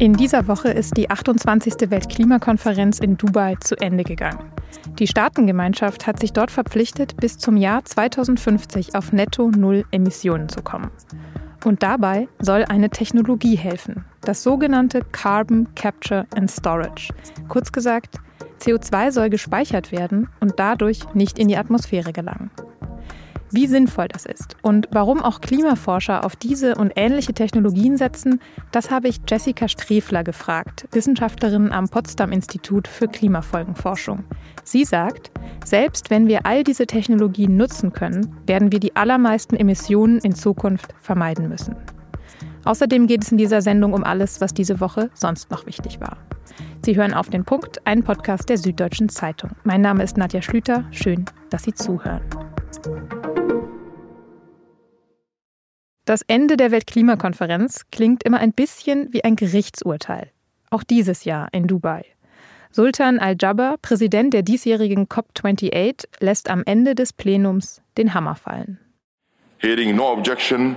In dieser Woche ist die 28. Weltklimakonferenz in Dubai zu Ende gegangen. Die Staatengemeinschaft hat sich dort verpflichtet, bis zum Jahr 2050 auf netto Null Emissionen zu kommen. Und dabei soll eine Technologie helfen, das sogenannte Carbon Capture and Storage. Kurz gesagt, CO2 soll gespeichert werden und dadurch nicht in die Atmosphäre gelangen. Wie sinnvoll das ist und warum auch Klimaforscher auf diese und ähnliche Technologien setzen, das habe ich Jessica Strefler gefragt, Wissenschaftlerin am Potsdam Institut für Klimafolgenforschung. Sie sagt, selbst wenn wir all diese Technologien nutzen können, werden wir die allermeisten Emissionen in Zukunft vermeiden müssen. Außerdem geht es in dieser Sendung um alles, was diese Woche sonst noch wichtig war. Sie hören auf den Punkt, einen Podcast der Süddeutschen Zeitung. Mein Name ist Nadja Schlüter. Schön, dass Sie zuhören. Das Ende der Weltklimakonferenz klingt immer ein bisschen wie ein Gerichtsurteil. Auch dieses Jahr in Dubai. Sultan Al-Jabbar, Präsident der diesjährigen COP28, lässt am Ende des Plenums den Hammer fallen. Hearing no objection,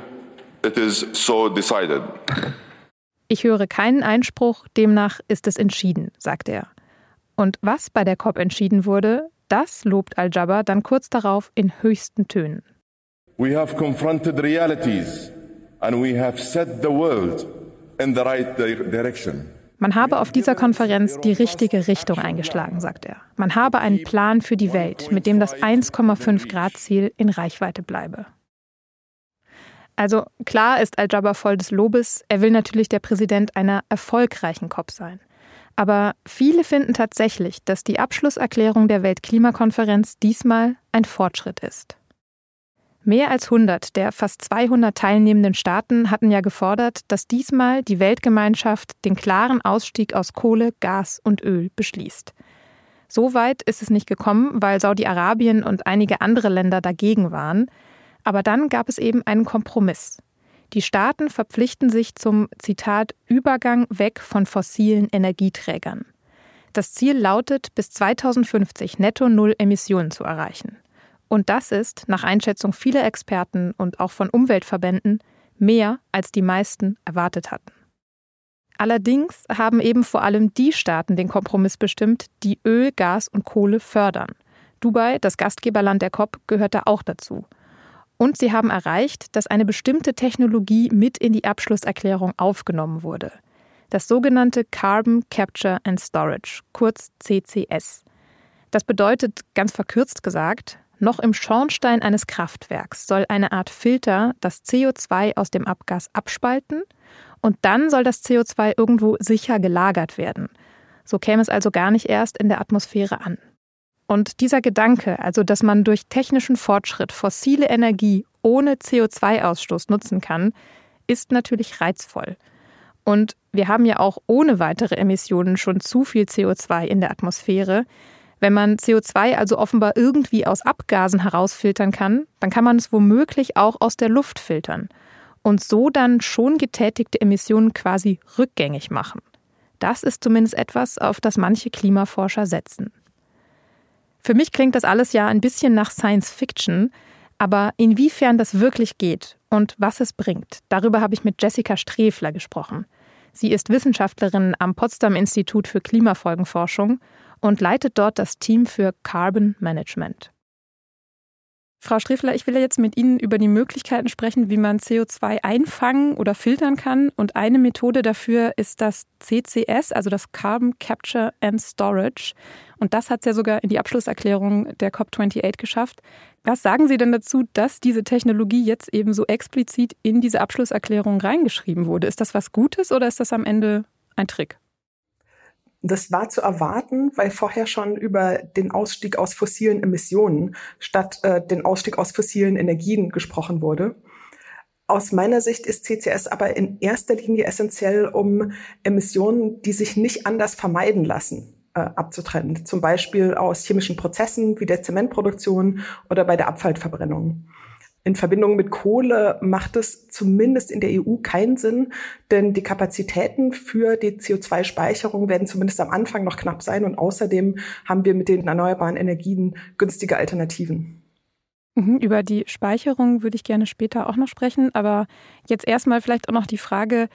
it is so decided. Ich höre keinen Einspruch, demnach ist es entschieden, sagt er. Und was bei der COP entschieden wurde, das lobt Al-Jabbar dann kurz darauf in höchsten Tönen. We have confronted realities and we have set the world in the right direction. Man habe auf dieser Konferenz die richtige Richtung eingeschlagen, sagt er. Man habe einen Plan für die Welt, mit dem das 1,5 Grad Ziel in Reichweite bleibe. Also klar ist Al-Jabbar voll des Lobes, er will natürlich der Präsident einer erfolgreichen COP sein. Aber viele finden tatsächlich, dass die Abschlusserklärung der Weltklimakonferenz diesmal ein Fortschritt ist. Mehr als 100 der fast 200 teilnehmenden Staaten hatten ja gefordert, dass diesmal die Weltgemeinschaft den klaren Ausstieg aus Kohle, Gas und Öl beschließt. So weit ist es nicht gekommen, weil Saudi-Arabien und einige andere Länder dagegen waren. Aber dann gab es eben einen Kompromiss. Die Staaten verpflichten sich zum Zitat Übergang weg von fossilen Energieträgern. Das Ziel lautet, bis 2050 netto Null Emissionen zu erreichen. Und das ist, nach Einschätzung vieler Experten und auch von Umweltverbänden, mehr, als die meisten erwartet hatten. Allerdings haben eben vor allem die Staaten den Kompromiss bestimmt, die Öl, Gas und Kohle fördern. Dubai, das Gastgeberland der COP, gehört da auch dazu. Und sie haben erreicht, dass eine bestimmte Technologie mit in die Abschlusserklärung aufgenommen wurde. Das sogenannte Carbon Capture and Storage, kurz CCS. Das bedeutet, ganz verkürzt gesagt, noch im Schornstein eines Kraftwerks soll eine Art Filter das CO2 aus dem Abgas abspalten und dann soll das CO2 irgendwo sicher gelagert werden. So käme es also gar nicht erst in der Atmosphäre an. Und dieser Gedanke, also dass man durch technischen Fortschritt fossile Energie ohne CO2-Ausstoß nutzen kann, ist natürlich reizvoll. Und wir haben ja auch ohne weitere Emissionen schon zu viel CO2 in der Atmosphäre. Wenn man CO2 also offenbar irgendwie aus Abgasen herausfiltern kann, dann kann man es womöglich auch aus der Luft filtern und so dann schon getätigte Emissionen quasi rückgängig machen. Das ist zumindest etwas, auf das manche Klimaforscher setzen. Für mich klingt das alles ja ein bisschen nach Science Fiction, aber inwiefern das wirklich geht und was es bringt, darüber habe ich mit Jessica Strefler gesprochen. Sie ist Wissenschaftlerin am Potsdam Institut für Klimafolgenforschung und leitet dort das Team für Carbon Management. Frau Strefler, ich will jetzt mit Ihnen über die Möglichkeiten sprechen, wie man CO2 einfangen oder filtern kann. Und eine Methode dafür ist das CCS, also das Carbon Capture and Storage. Und das hat es ja sogar in die Abschlusserklärung der COP28 geschafft. Was sagen Sie denn dazu, dass diese Technologie jetzt eben so explizit in diese Abschlusserklärung reingeschrieben wurde? Ist das was Gutes oder ist das am Ende ein Trick? Das war zu erwarten, weil vorher schon über den Ausstieg aus fossilen Emissionen statt äh, den Ausstieg aus fossilen Energien gesprochen wurde. Aus meiner Sicht ist CCS aber in erster Linie essentiell, um Emissionen, die sich nicht anders vermeiden lassen, äh, abzutrennen. Zum Beispiel aus chemischen Prozessen wie der Zementproduktion oder bei der Abfallverbrennung. In Verbindung mit Kohle macht es zumindest in der EU keinen Sinn, denn die Kapazitäten für die CO2-Speicherung werden zumindest am Anfang noch knapp sein und außerdem haben wir mit den erneuerbaren Energien günstige Alternativen. Mhm, über die Speicherung würde ich gerne später auch noch sprechen, aber jetzt erstmal vielleicht auch noch die Frage,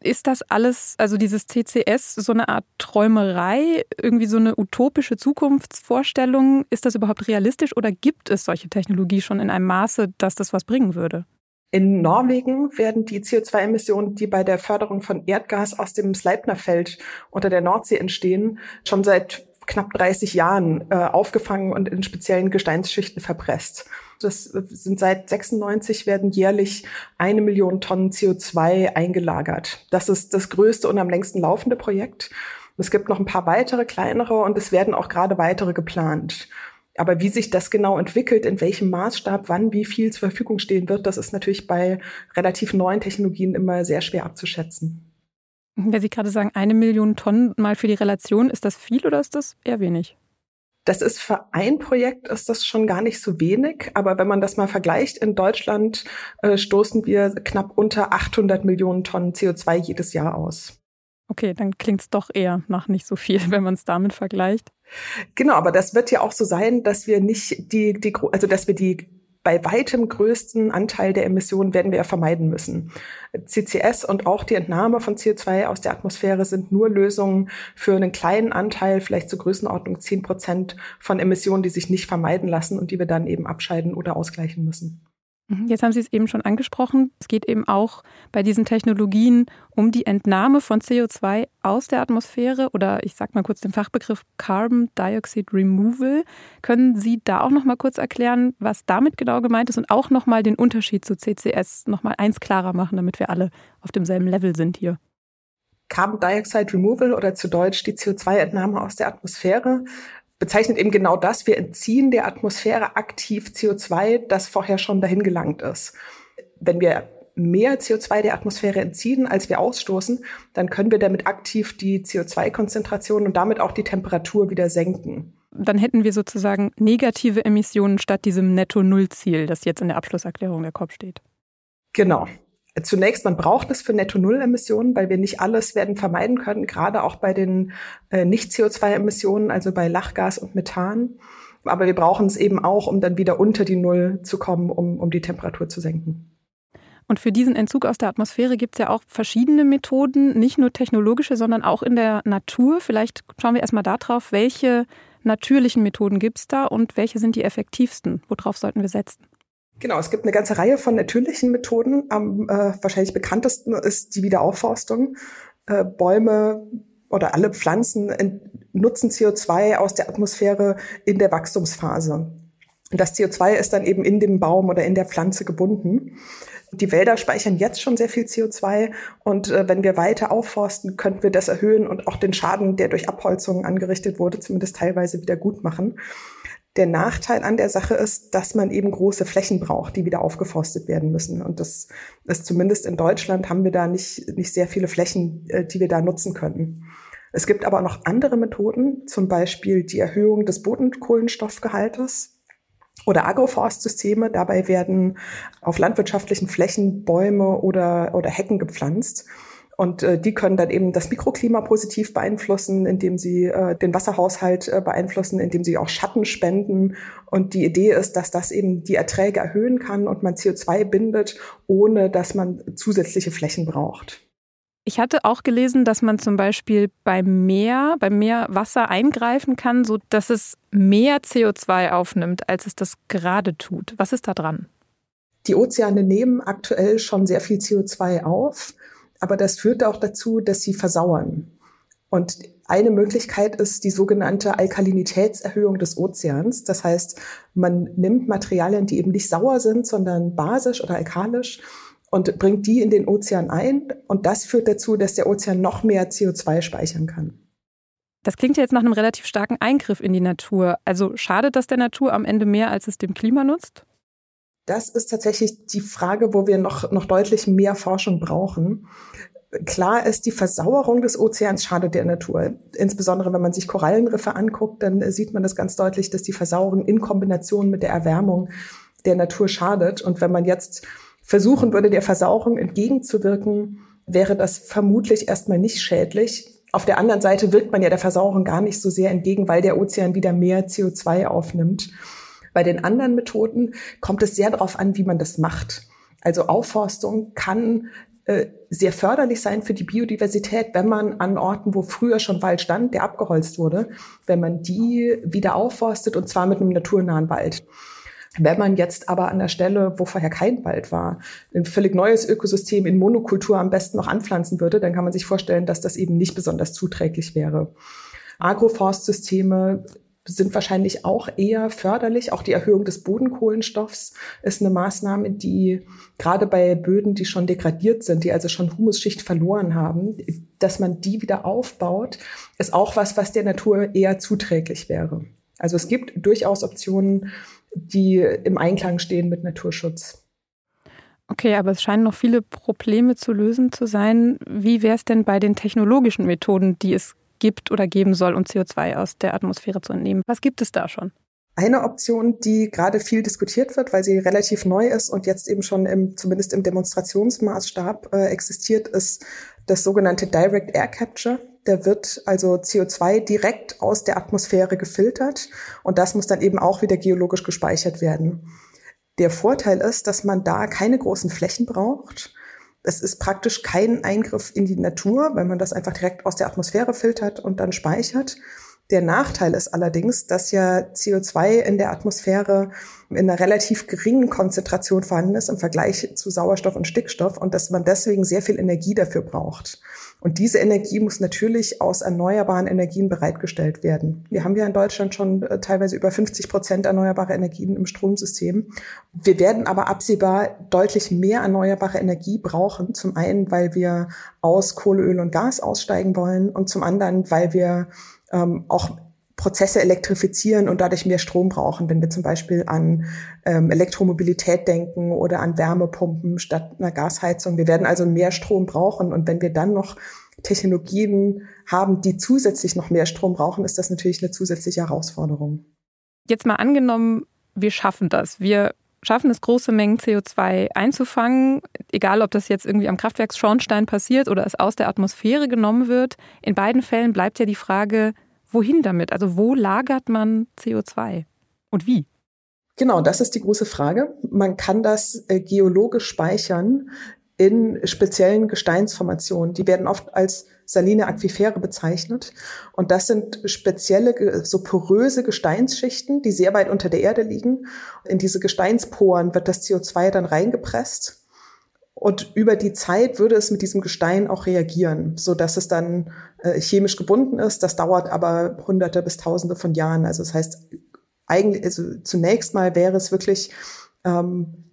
Ist das alles, also dieses CCS, so eine Art Träumerei, irgendwie so eine utopische Zukunftsvorstellung? Ist das überhaupt realistisch oder gibt es solche Technologie schon in einem Maße, dass das was bringen würde? In Norwegen werden die CO2-Emissionen, die bei der Förderung von Erdgas aus dem Sleipnerfeld unter der Nordsee entstehen, schon seit knapp 30 Jahren äh, aufgefangen und in speziellen Gesteinsschichten verpresst. Das sind seit 96 werden jährlich eine Million Tonnen CO2 eingelagert. Das ist das größte und am längsten laufende Projekt. Es gibt noch ein paar weitere kleinere und es werden auch gerade weitere geplant. Aber wie sich das genau entwickelt, in welchem Maßstab, wann, wie viel zur Verfügung stehen wird, das ist natürlich bei relativ neuen Technologien immer sehr schwer abzuschätzen. Wenn Sie gerade sagen, eine Million Tonnen mal für die Relation, ist das viel oder ist das eher wenig? Das ist für ein Projekt ist das schon gar nicht so wenig, aber wenn man das mal vergleicht, in Deutschland äh, stoßen wir knapp unter 800 Millionen Tonnen CO2 jedes Jahr aus. Okay, dann klingt es doch eher nach nicht so viel, wenn man es damit vergleicht. Genau, aber das wird ja auch so sein, dass wir nicht die, die also dass wir die bei weitem größten Anteil der Emissionen werden wir ja vermeiden müssen. CCS und auch die Entnahme von CO2 aus der Atmosphäre sind nur Lösungen für einen kleinen Anteil, vielleicht zur Größenordnung 10 Prozent von Emissionen, die sich nicht vermeiden lassen und die wir dann eben abscheiden oder ausgleichen müssen. Mhm. Jetzt haben Sie es eben schon angesprochen. Es geht eben auch bei diesen Technologien um die Entnahme von CO2 aus der Atmosphäre oder ich sage mal kurz den Fachbegriff Carbon Dioxide Removal. Können Sie da auch noch mal kurz erklären, was damit genau gemeint ist und auch noch mal den Unterschied zu CCS noch mal eins klarer machen, damit wir alle auf demselben Level sind hier? Carbon Dioxide Removal oder zu Deutsch die CO2-Entnahme aus der Atmosphäre bezeichnet eben genau das. Wir entziehen der Atmosphäre aktiv CO2, das vorher schon dahin gelangt ist. Wenn wir mehr CO2 der Atmosphäre entziehen, als wir ausstoßen, dann können wir damit aktiv die CO2-Konzentration und damit auch die Temperatur wieder senken. Dann hätten wir sozusagen negative Emissionen statt diesem Netto-Null-Ziel, das jetzt in der Abschlusserklärung der COP steht. Genau zunächst, man braucht es für Netto-Null-Emissionen, weil wir nicht alles werden vermeiden können, gerade auch bei den äh, Nicht-CO2-Emissionen, also bei Lachgas und Methan. Aber wir brauchen es eben auch, um dann wieder unter die Null zu kommen, um, um die Temperatur zu senken. Und für diesen Entzug aus der Atmosphäre gibt es ja auch verschiedene Methoden, nicht nur technologische, sondern auch in der Natur. Vielleicht schauen wir erstmal darauf, welche natürlichen Methoden gibt es da und welche sind die effektivsten? Worauf sollten wir setzen? Genau, es gibt eine ganze Reihe von natürlichen Methoden. Am äh, wahrscheinlich bekanntesten ist die Wiederaufforstung. Äh, Bäume oder alle Pflanzen nutzen CO2 aus der Atmosphäre in der Wachstumsphase. Und das CO2 ist dann eben in dem Baum oder in der Pflanze gebunden. Die Wälder speichern jetzt schon sehr viel CO2 und äh, wenn wir weiter aufforsten, könnten wir das erhöhen und auch den Schaden, der durch Abholzungen angerichtet wurde, zumindest teilweise wieder gut machen. Der Nachteil an der Sache ist, dass man eben große Flächen braucht, die wieder aufgeforstet werden müssen. Und das ist zumindest in Deutschland haben wir da nicht, nicht sehr viele Flächen, äh, die wir da nutzen könnten. Es gibt aber noch andere Methoden, zum Beispiel die Erhöhung des Bodenkohlenstoffgehaltes oder Agroforstsysteme. Dabei werden auf landwirtschaftlichen Flächen Bäume oder, oder Hecken gepflanzt. Und äh, die können dann eben das Mikroklima positiv beeinflussen, indem sie äh, den Wasserhaushalt äh, beeinflussen, indem sie auch Schatten spenden. Und die Idee ist, dass das eben die Erträge erhöhen kann und man CO2 bindet, ohne dass man zusätzliche Flächen braucht. Ich hatte auch gelesen, dass man zum Beispiel beim Meer, beim Meerwasser eingreifen kann, so dass es mehr CO2 aufnimmt, als es das gerade tut. Was ist da dran? Die Ozeane nehmen aktuell schon sehr viel CO2 auf aber das führt auch dazu, dass sie versauern. Und eine Möglichkeit ist die sogenannte Alkalinitätserhöhung des Ozeans. Das heißt, man nimmt Materialien, die eben nicht sauer sind, sondern basisch oder alkalisch und bringt die in den Ozean ein. Und das führt dazu, dass der Ozean noch mehr CO2 speichern kann. Das klingt jetzt nach einem relativ starken Eingriff in die Natur. Also schadet das der Natur am Ende mehr, als es dem Klima nutzt? Das ist tatsächlich die Frage, wo wir noch, noch deutlich mehr Forschung brauchen. Klar ist, die Versauerung des Ozeans schadet der Natur. Insbesondere wenn man sich Korallenriffe anguckt, dann sieht man das ganz deutlich, dass die Versauerung in Kombination mit der Erwärmung der Natur schadet. Und wenn man jetzt versuchen würde, der Versauerung entgegenzuwirken, wäre das vermutlich erstmal nicht schädlich. Auf der anderen Seite wirkt man ja der Versauerung gar nicht so sehr entgegen, weil der Ozean wieder mehr CO2 aufnimmt. Bei den anderen Methoden kommt es sehr darauf an, wie man das macht. Also Aufforstung kann äh, sehr förderlich sein für die Biodiversität, wenn man an Orten, wo früher schon Wald stand, der abgeholzt wurde, wenn man die wieder aufforstet und zwar mit einem naturnahen Wald. Wenn man jetzt aber an der Stelle, wo vorher kein Wald war, ein völlig neues Ökosystem in Monokultur am besten noch anpflanzen würde, dann kann man sich vorstellen, dass das eben nicht besonders zuträglich wäre. Agroforstsysteme sind wahrscheinlich auch eher förderlich. Auch die Erhöhung des Bodenkohlenstoffs ist eine Maßnahme, die gerade bei Böden, die schon degradiert sind, die also schon Humusschicht verloren haben, dass man die wieder aufbaut, ist auch was, was der Natur eher zuträglich wäre. Also es gibt durchaus Optionen, die im Einklang stehen mit Naturschutz. Okay, aber es scheinen noch viele Probleme zu lösen zu sein. Wie wäre es denn bei den technologischen Methoden, die es gibt oder geben soll, um CO2 aus der Atmosphäre zu entnehmen. Was gibt es da schon? Eine Option, die gerade viel diskutiert wird, weil sie relativ neu ist und jetzt eben schon im, zumindest im Demonstrationsmaßstab äh, existiert, ist das sogenannte Direct Air Capture. Da wird also CO2 direkt aus der Atmosphäre gefiltert und das muss dann eben auch wieder geologisch gespeichert werden. Der Vorteil ist, dass man da keine großen Flächen braucht es ist praktisch kein Eingriff in die Natur, weil man das einfach direkt aus der Atmosphäre filtert und dann speichert. Der Nachteil ist allerdings, dass ja CO2 in der Atmosphäre in einer relativ geringen Konzentration vorhanden ist im Vergleich zu Sauerstoff und Stickstoff und dass man deswegen sehr viel Energie dafür braucht. Und diese Energie muss natürlich aus erneuerbaren Energien bereitgestellt werden. Wir haben ja in Deutschland schon äh, teilweise über 50 Prozent erneuerbare Energien im Stromsystem. Wir werden aber absehbar deutlich mehr erneuerbare Energie brauchen. Zum einen, weil wir aus Kohle, Öl und Gas aussteigen wollen und zum anderen, weil wir ähm, auch Prozesse elektrifizieren und dadurch mehr Strom brauchen, wenn wir zum Beispiel an ähm, Elektromobilität denken oder an Wärmepumpen statt einer Gasheizung. Wir werden also mehr Strom brauchen und wenn wir dann noch Technologien haben, die zusätzlich noch mehr Strom brauchen, ist das natürlich eine zusätzliche Herausforderung. Jetzt mal angenommen, wir schaffen das. Wir schaffen es, große Mengen CO2 einzufangen, egal ob das jetzt irgendwie am Kraftwerksschornstein passiert oder es aus der Atmosphäre genommen wird. In beiden Fällen bleibt ja die Frage, wohin damit? Also wo lagert man CO2 und wie? Genau, das ist die große Frage. Man kann das äh, geologisch speichern in speziellen Gesteinsformationen. Die werden oft als saline Aquifere bezeichnet. Und das sind spezielle, so poröse Gesteinsschichten, die sehr weit unter der Erde liegen. In diese Gesteinsporen wird das CO2 dann reingepresst und über die Zeit würde es mit diesem Gestein auch reagieren, so dass es dann äh, chemisch gebunden ist. Das dauert aber hunderte bis tausende von Jahren. Also das heißt, eigentlich, also zunächst mal wäre es wirklich ähm,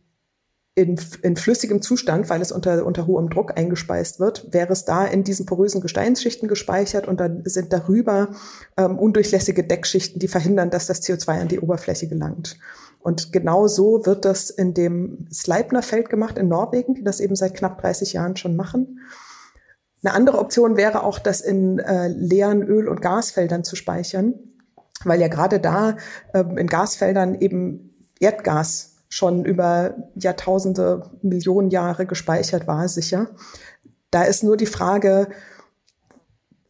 in, in flüssigem Zustand, weil es unter, unter hohem Druck eingespeist wird, wäre es da in diesen porösen Gesteinsschichten gespeichert und dann sind darüber ähm, undurchlässige Deckschichten, die verhindern, dass das CO2 an die Oberfläche gelangt. Und genau so wird das in dem Sleipner-Feld gemacht in Norwegen, die das eben seit knapp 30 Jahren schon machen. Eine andere Option wäre auch, das in äh, leeren Öl- und Gasfeldern zu speichern, weil ja gerade da äh, in Gasfeldern eben Erdgas schon über Jahrtausende, Millionen Jahre gespeichert war, sicher. Da ist nur die Frage,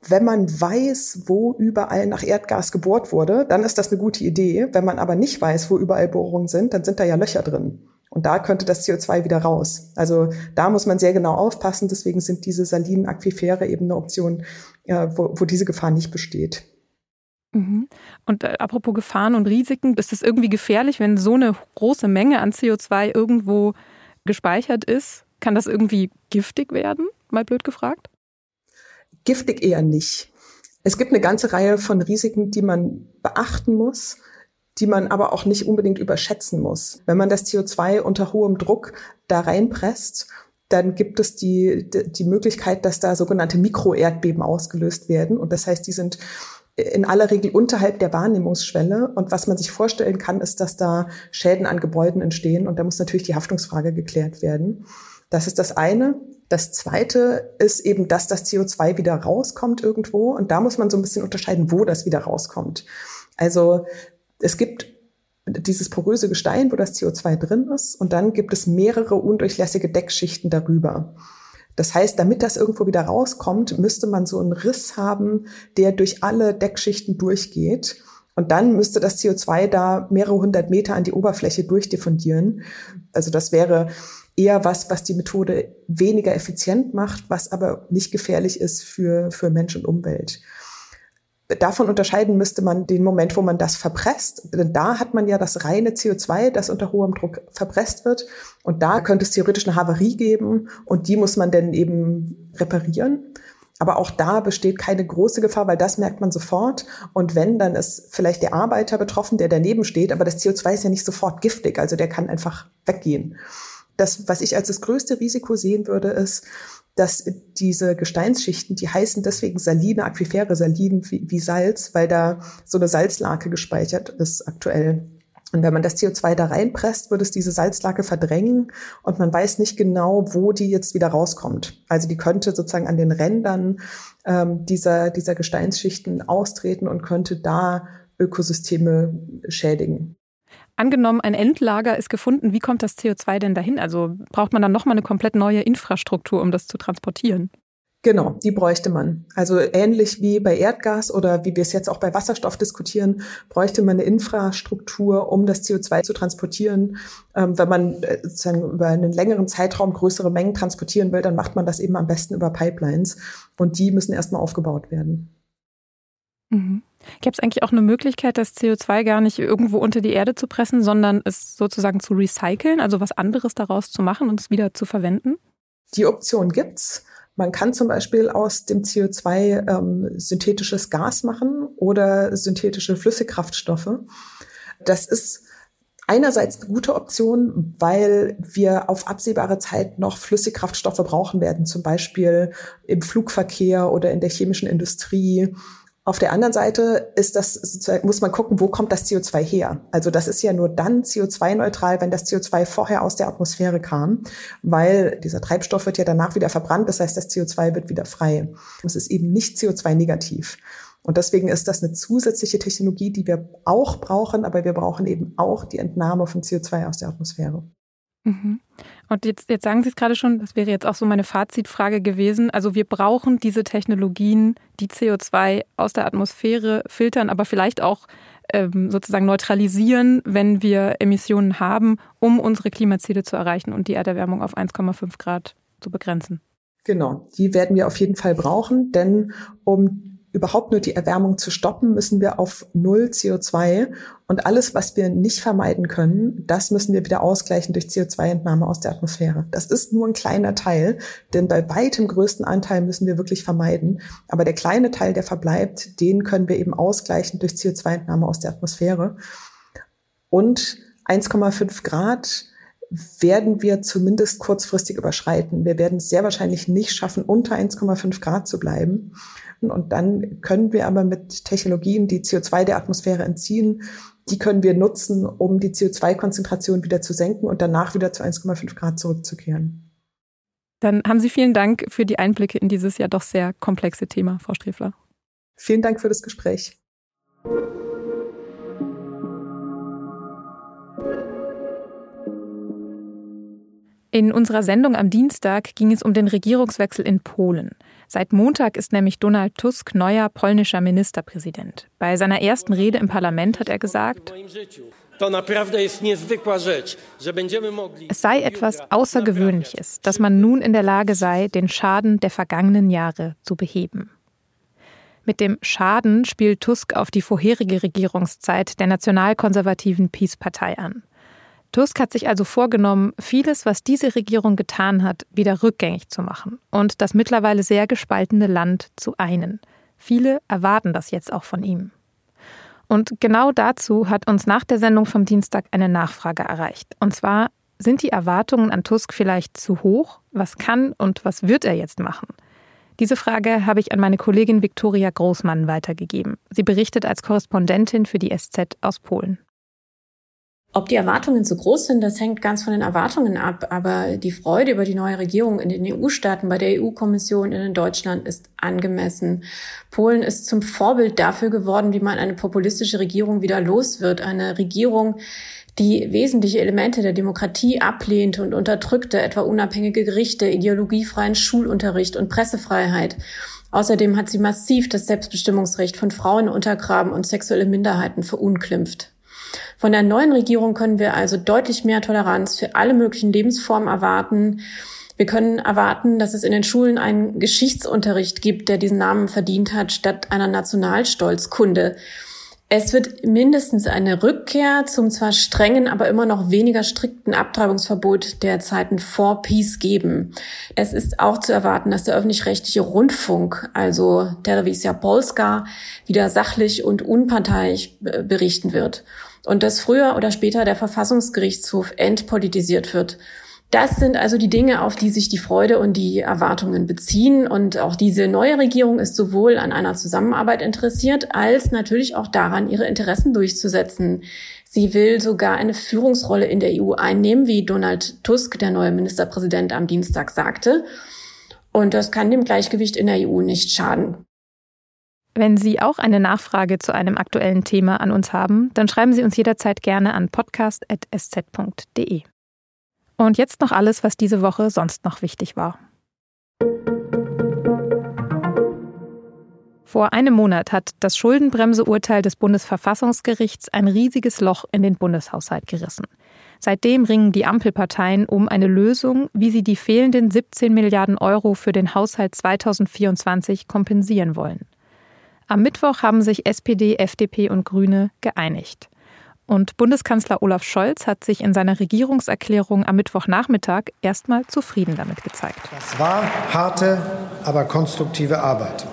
wenn man weiß, wo überall nach Erdgas gebohrt wurde, dann ist das eine gute Idee. Wenn man aber nicht weiß, wo überall Bohrungen sind, dann sind da ja Löcher drin. Und da könnte das CO2 wieder raus. Also da muss man sehr genau aufpassen. Deswegen sind diese salinen Aquifere eben eine Option, ja, wo, wo diese Gefahr nicht besteht. Mhm. Und äh, apropos Gefahren und Risiken, ist es irgendwie gefährlich, wenn so eine große Menge an CO2 irgendwo gespeichert ist? Kann das irgendwie giftig werden? Mal blöd gefragt. Giftig eher nicht. Es gibt eine ganze Reihe von Risiken, die man beachten muss, die man aber auch nicht unbedingt überschätzen muss. Wenn man das CO2 unter hohem Druck da reinpresst, dann gibt es die, die Möglichkeit, dass da sogenannte Mikroerdbeben ausgelöst werden. Und das heißt, die sind in aller Regel unterhalb der Wahrnehmungsschwelle. Und was man sich vorstellen kann, ist, dass da Schäden an Gebäuden entstehen. Und da muss natürlich die Haftungsfrage geklärt werden. Das ist das eine. Das zweite ist eben, dass das CO2 wieder rauskommt irgendwo. Und da muss man so ein bisschen unterscheiden, wo das wieder rauskommt. Also es gibt dieses poröse Gestein, wo das CO2 drin ist. Und dann gibt es mehrere undurchlässige Deckschichten darüber. Das heißt, damit das irgendwo wieder rauskommt, müsste man so einen Riss haben, der durch alle Deckschichten durchgeht. Und dann müsste das CO2 da mehrere hundert Meter an die Oberfläche durchdiffundieren. Also das wäre eher was, was die Methode weniger effizient macht, was aber nicht gefährlich ist für, für Mensch und Umwelt. Davon unterscheiden müsste man den Moment, wo man das verpresst. Denn da hat man ja das reine CO2, das unter hohem Druck verpresst wird. Und da könnte es theoretisch eine Havarie geben und die muss man dann eben reparieren. Aber auch da besteht keine große Gefahr, weil das merkt man sofort. Und wenn, dann ist vielleicht der Arbeiter betroffen, der daneben steht. Aber das CO2 ist ja nicht sofort giftig. Also der kann einfach weggehen. Das, was ich als das größte Risiko sehen würde, ist, dass diese Gesteinsschichten, die heißen deswegen Saline, Aquifere, Salin wie, wie Salz, weil da so eine Salzlake gespeichert ist aktuell. Und wenn man das CO2 da reinpresst, wird es diese Salzlake verdrängen und man weiß nicht genau, wo die jetzt wieder rauskommt. Also die könnte sozusagen an den Rändern ähm, dieser, dieser Gesteinsschichten austreten und könnte da Ökosysteme schädigen. Angenommen, ein Endlager ist gefunden, wie kommt das CO2 denn dahin? Also braucht man dann nochmal eine komplett neue Infrastruktur, um das zu transportieren? Genau, die bräuchte man. Also ähnlich wie bei Erdgas oder wie wir es jetzt auch bei Wasserstoff diskutieren, bräuchte man eine Infrastruktur, um das CO2 zu transportieren. Ähm, wenn man äh, sozusagen über einen längeren Zeitraum größere Mengen transportieren will, dann macht man das eben am besten über Pipelines. Und die müssen erstmal aufgebaut werden. Mhm. Gäbe es eigentlich auch eine Möglichkeit, das CO2 gar nicht irgendwo unter die Erde zu pressen, sondern es sozusagen zu recyceln, also was anderes daraus zu machen und es wieder zu verwenden? Die Option gibt's. Man kann zum Beispiel aus dem CO2 ähm, synthetisches Gas machen oder synthetische Flüssigkraftstoffe. Das ist einerseits eine gute Option, weil wir auf absehbare Zeit noch Flüssigkraftstoffe brauchen werden, zum Beispiel im Flugverkehr oder in der chemischen Industrie auf der anderen Seite ist das, muss man gucken, wo kommt das CO2 her? Also das ist ja nur dann CO2-neutral, wenn das CO2 vorher aus der Atmosphäre kam, weil dieser Treibstoff wird ja danach wieder verbrannt, das heißt, das CO2 wird wieder frei. Es ist eben nicht CO2-negativ. Und deswegen ist das eine zusätzliche Technologie, die wir auch brauchen, aber wir brauchen eben auch die Entnahme von CO2 aus der Atmosphäre. Mhm. Und jetzt, jetzt sagen Sie es gerade schon, das wäre jetzt auch so meine Fazitfrage gewesen. Also wir brauchen diese Technologien, die CO2 aus der Atmosphäre filtern, aber vielleicht auch ähm, sozusagen neutralisieren, wenn wir Emissionen haben, um unsere Klimaziele zu erreichen und die Erderwärmung auf 1,5 Grad zu begrenzen. Genau, die werden wir auf jeden Fall brauchen, denn um überhaupt nur die Erwärmung zu stoppen, müssen wir auf Null CO2 und alles, was wir nicht vermeiden können, das müssen wir wieder ausgleichen durch CO2-Entnahme aus der Atmosphäre. Das ist nur ein kleiner Teil, denn bei weitem größten Anteil müssen wir wirklich vermeiden. Aber der kleine Teil, der verbleibt, den können wir eben ausgleichen durch CO2-Entnahme aus der Atmosphäre. Und 1,5 Grad werden wir zumindest kurzfristig überschreiten. Wir werden es sehr wahrscheinlich nicht schaffen, unter 1,5 Grad zu bleiben. Und dann können wir aber mit Technologien, die CO2 der Atmosphäre entziehen, die können wir nutzen, um die CO2-Konzentration wieder zu senken und danach wieder zu 1,5 Grad zurückzukehren. Dann haben Sie vielen Dank für die Einblicke in dieses ja doch sehr komplexe Thema, Frau Strefler. Vielen Dank für das Gespräch. In unserer Sendung am Dienstag ging es um den Regierungswechsel in Polen. Seit Montag ist nämlich Donald Tusk neuer polnischer Ministerpräsident. Bei seiner ersten Rede im Parlament hat er gesagt, es sei etwas Außergewöhnliches, dass man nun in der Lage sei, den Schaden der vergangenen Jahre zu beheben. Mit dem Schaden spielt Tusk auf die vorherige Regierungszeit der nationalkonservativen Peace-Partei an. Tusk hat sich also vorgenommen, vieles, was diese Regierung getan hat, wieder rückgängig zu machen und das mittlerweile sehr gespaltene Land zu einen. Viele erwarten das jetzt auch von ihm. Und genau dazu hat uns nach der Sendung vom Dienstag eine Nachfrage erreicht. Und zwar, sind die Erwartungen an Tusk vielleicht zu hoch? Was kann und was wird er jetzt machen? Diese Frage habe ich an meine Kollegin Viktoria Großmann weitergegeben. Sie berichtet als Korrespondentin für die SZ aus Polen. Ob die Erwartungen zu groß sind, das hängt ganz von den Erwartungen ab. Aber die Freude über die neue Regierung in den EU-Staaten, bei der EU-Kommission in Deutschland ist angemessen. Polen ist zum Vorbild dafür geworden, wie man eine populistische Regierung wieder los wird. Eine Regierung, die wesentliche Elemente der Demokratie ablehnte und unterdrückte, etwa unabhängige Gerichte, ideologiefreien Schulunterricht und Pressefreiheit. Außerdem hat sie massiv das Selbstbestimmungsrecht von Frauen untergraben und sexuelle Minderheiten verunglimpft. Von der neuen Regierung können wir also deutlich mehr Toleranz für alle möglichen Lebensformen erwarten. Wir können erwarten, dass es in den Schulen einen Geschichtsunterricht gibt, der diesen Namen verdient hat, statt einer Nationalstolzkunde. Es wird mindestens eine Rückkehr zum zwar strengen, aber immer noch weniger strikten Abtreibungsverbot der Zeiten vor Peace geben. Es ist auch zu erwarten, dass der öffentlich-rechtliche Rundfunk, also Telewizja Polska, wieder sachlich und unparteiisch berichten wird und dass früher oder später der Verfassungsgerichtshof entpolitisiert wird. Das sind also die Dinge, auf die sich die Freude und die Erwartungen beziehen. Und auch diese neue Regierung ist sowohl an einer Zusammenarbeit interessiert, als natürlich auch daran, ihre Interessen durchzusetzen. Sie will sogar eine Führungsrolle in der EU einnehmen, wie Donald Tusk, der neue Ministerpräsident, am Dienstag sagte. Und das kann dem Gleichgewicht in der EU nicht schaden. Wenn Sie auch eine Nachfrage zu einem aktuellen Thema an uns haben, dann schreiben Sie uns jederzeit gerne an podcast.sz.de. Und jetzt noch alles, was diese Woche sonst noch wichtig war. Vor einem Monat hat das Schuldenbremseurteil des Bundesverfassungsgerichts ein riesiges Loch in den Bundeshaushalt gerissen. Seitdem ringen die Ampelparteien um eine Lösung, wie sie die fehlenden 17 Milliarden Euro für den Haushalt 2024 kompensieren wollen. Am Mittwoch haben sich SPD, FDP und Grüne geeinigt. Und Bundeskanzler Olaf Scholz hat sich in seiner Regierungserklärung am Mittwochnachmittag erstmal zufrieden damit gezeigt. Das war harte, aber konstruktive Arbeit.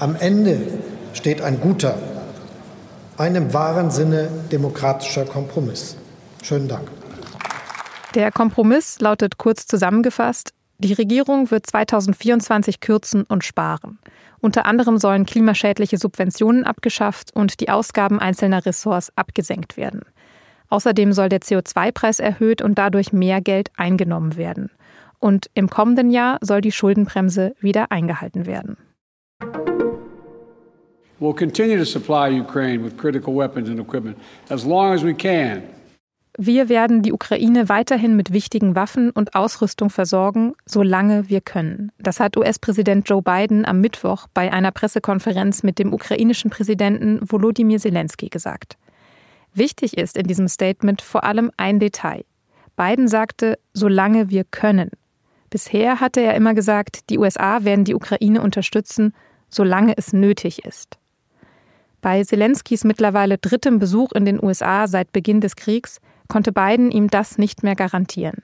Am Ende steht ein guter, ein im wahren Sinne demokratischer Kompromiss. Schönen Dank. Der Kompromiss lautet kurz zusammengefasst, die Regierung wird 2024 kürzen und sparen. Unter anderem sollen klimaschädliche Subventionen abgeschafft und die Ausgaben einzelner Ressorts abgesenkt werden. Außerdem soll der CO2-Preis erhöht und dadurch mehr Geld eingenommen werden. Und im kommenden Jahr soll die Schuldenbremse wieder eingehalten werden. We'll continue to supply Ukraine with critical weapons and equipment as long as we can. Wir werden die Ukraine weiterhin mit wichtigen Waffen und Ausrüstung versorgen, solange wir können. Das hat US-Präsident Joe Biden am Mittwoch bei einer Pressekonferenz mit dem ukrainischen Präsidenten Volodymyr Zelensky gesagt. Wichtig ist in diesem Statement vor allem ein Detail. Biden sagte, solange wir können. Bisher hatte er immer gesagt, die USA werden die Ukraine unterstützen, solange es nötig ist. Bei Zelenskys mittlerweile drittem Besuch in den USA seit Beginn des Kriegs konnte Biden ihm das nicht mehr garantieren.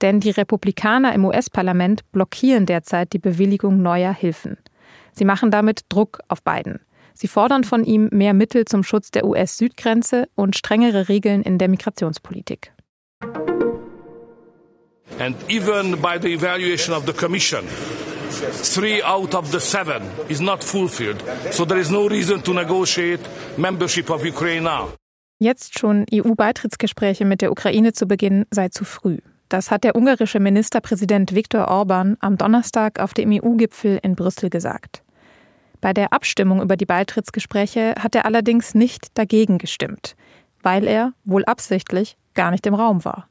Denn die Republikaner im US-Parlament blockieren derzeit die Bewilligung neuer Hilfen. Sie machen damit Druck auf Biden. Sie fordern von ihm mehr Mittel zum Schutz der US-Südgrenze und strengere Regeln in der Migrationspolitik. And even by the evaluation of the Commission, three out of the seven is not fulfilled. So there is no reason to negotiate membership of Ukraine now. Jetzt schon EU-Beitrittsgespräche mit der Ukraine zu beginnen, sei zu früh. Das hat der ungarische Ministerpräsident Viktor Orban am Donnerstag auf dem EU-Gipfel in Brüssel gesagt. Bei der Abstimmung über die Beitrittsgespräche hat er allerdings nicht dagegen gestimmt, weil er, wohl absichtlich, gar nicht im Raum war.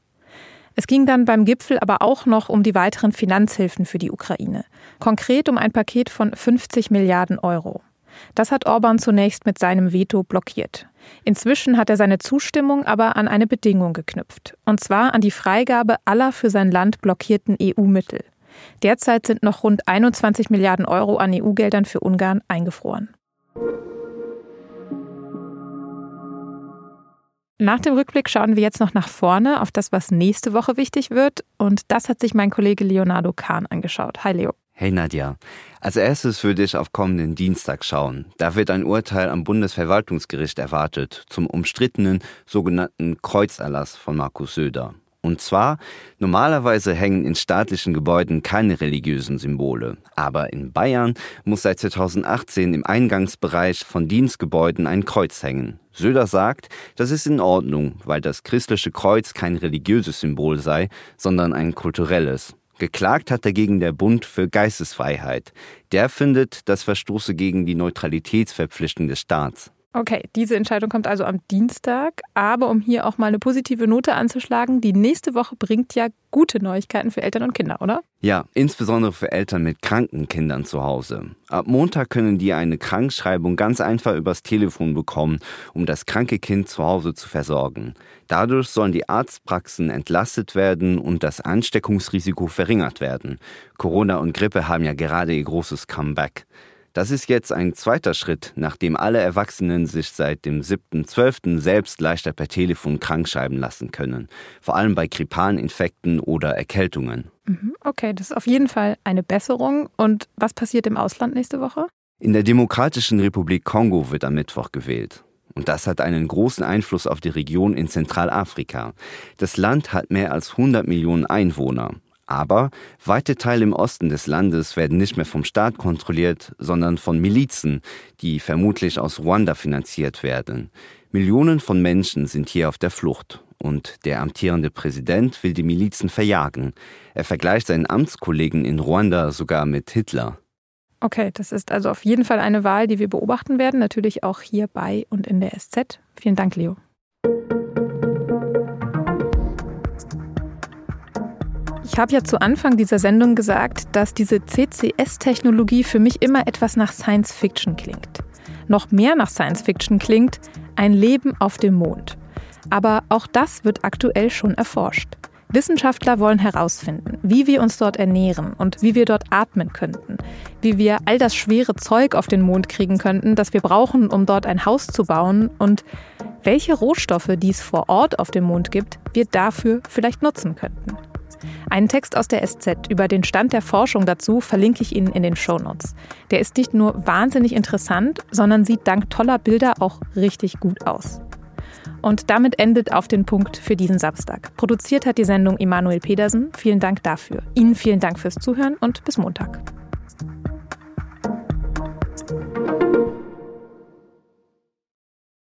Es ging dann beim Gipfel aber auch noch um die weiteren Finanzhilfen für die Ukraine, konkret um ein Paket von 50 Milliarden Euro. Das hat Orban zunächst mit seinem Veto blockiert. Inzwischen hat er seine Zustimmung aber an eine Bedingung geknüpft, und zwar an die Freigabe aller für sein Land blockierten EU-Mittel. Derzeit sind noch rund 21 Milliarden Euro an EU-Geldern für Ungarn eingefroren. Nach dem Rückblick schauen wir jetzt noch nach vorne auf das, was nächste Woche wichtig wird. Und das hat sich mein Kollege Leonardo Kahn angeschaut. Hi Leo. Hey Nadja, als erstes würde ich auf kommenden Dienstag schauen. Da wird ein Urteil am Bundesverwaltungsgericht erwartet zum umstrittenen sogenannten Kreuzerlass von Markus Söder. Und zwar, normalerweise hängen in staatlichen Gebäuden keine religiösen Symbole. Aber in Bayern muss seit 2018 im Eingangsbereich von Dienstgebäuden ein Kreuz hängen. Söder sagt, das ist in Ordnung, weil das christliche Kreuz kein religiöses Symbol sei, sondern ein kulturelles. Geklagt hat dagegen der Bund für Geistesfreiheit. Der findet, das verstoße gegen die Neutralitätsverpflichtung des Staats. Okay, diese Entscheidung kommt also am Dienstag. Aber um hier auch mal eine positive Note anzuschlagen, die nächste Woche bringt ja gute Neuigkeiten für Eltern und Kinder, oder? Ja, insbesondere für Eltern mit kranken Kindern zu Hause. Ab Montag können die eine Krankschreibung ganz einfach übers Telefon bekommen, um das kranke Kind zu Hause zu versorgen. Dadurch sollen die Arztpraxen entlastet werden und das Ansteckungsrisiko verringert werden. Corona und Grippe haben ja gerade ihr großes Comeback. Das ist jetzt ein zweiter Schritt, nachdem alle Erwachsenen sich seit dem 7.12. selbst leichter per Telefon krankschreiben lassen können, vor allem bei grippalen Infekten oder Erkältungen. Mhm, okay, das ist auf jeden Fall eine Besserung. Und was passiert im Ausland nächste Woche? In der Demokratischen Republik Kongo wird am Mittwoch gewählt. Und das hat einen großen Einfluss auf die Region in Zentralafrika. Das Land hat mehr als 100 Millionen Einwohner. Aber weite Teile im Osten des Landes werden nicht mehr vom Staat kontrolliert, sondern von Milizen, die vermutlich aus Ruanda finanziert werden. Millionen von Menschen sind hier auf der Flucht. Und der amtierende Präsident will die Milizen verjagen. Er vergleicht seinen Amtskollegen in Ruanda sogar mit Hitler. Okay, das ist also auf jeden Fall eine Wahl, die wir beobachten werden, natürlich auch hier bei und in der SZ. Vielen Dank, Leo. Ich habe ja zu Anfang dieser Sendung gesagt, dass diese CCS-Technologie für mich immer etwas nach Science Fiction klingt. Noch mehr nach Science Fiction klingt ein Leben auf dem Mond. Aber auch das wird aktuell schon erforscht. Wissenschaftler wollen herausfinden, wie wir uns dort ernähren und wie wir dort atmen könnten, wie wir all das schwere Zeug auf den Mond kriegen könnten, das wir brauchen, um dort ein Haus zu bauen und welche Rohstoffe, die es vor Ort auf dem Mond gibt, wir dafür vielleicht nutzen könnten. Einen Text aus der SZ über den Stand der Forschung dazu verlinke ich Ihnen in den Shownotes. Der ist nicht nur wahnsinnig interessant, sondern sieht dank toller Bilder auch richtig gut aus. Und damit endet auf den Punkt für diesen Samstag. Produziert hat die Sendung Emanuel Pedersen. Vielen Dank dafür. Ihnen vielen Dank fürs Zuhören und bis Montag.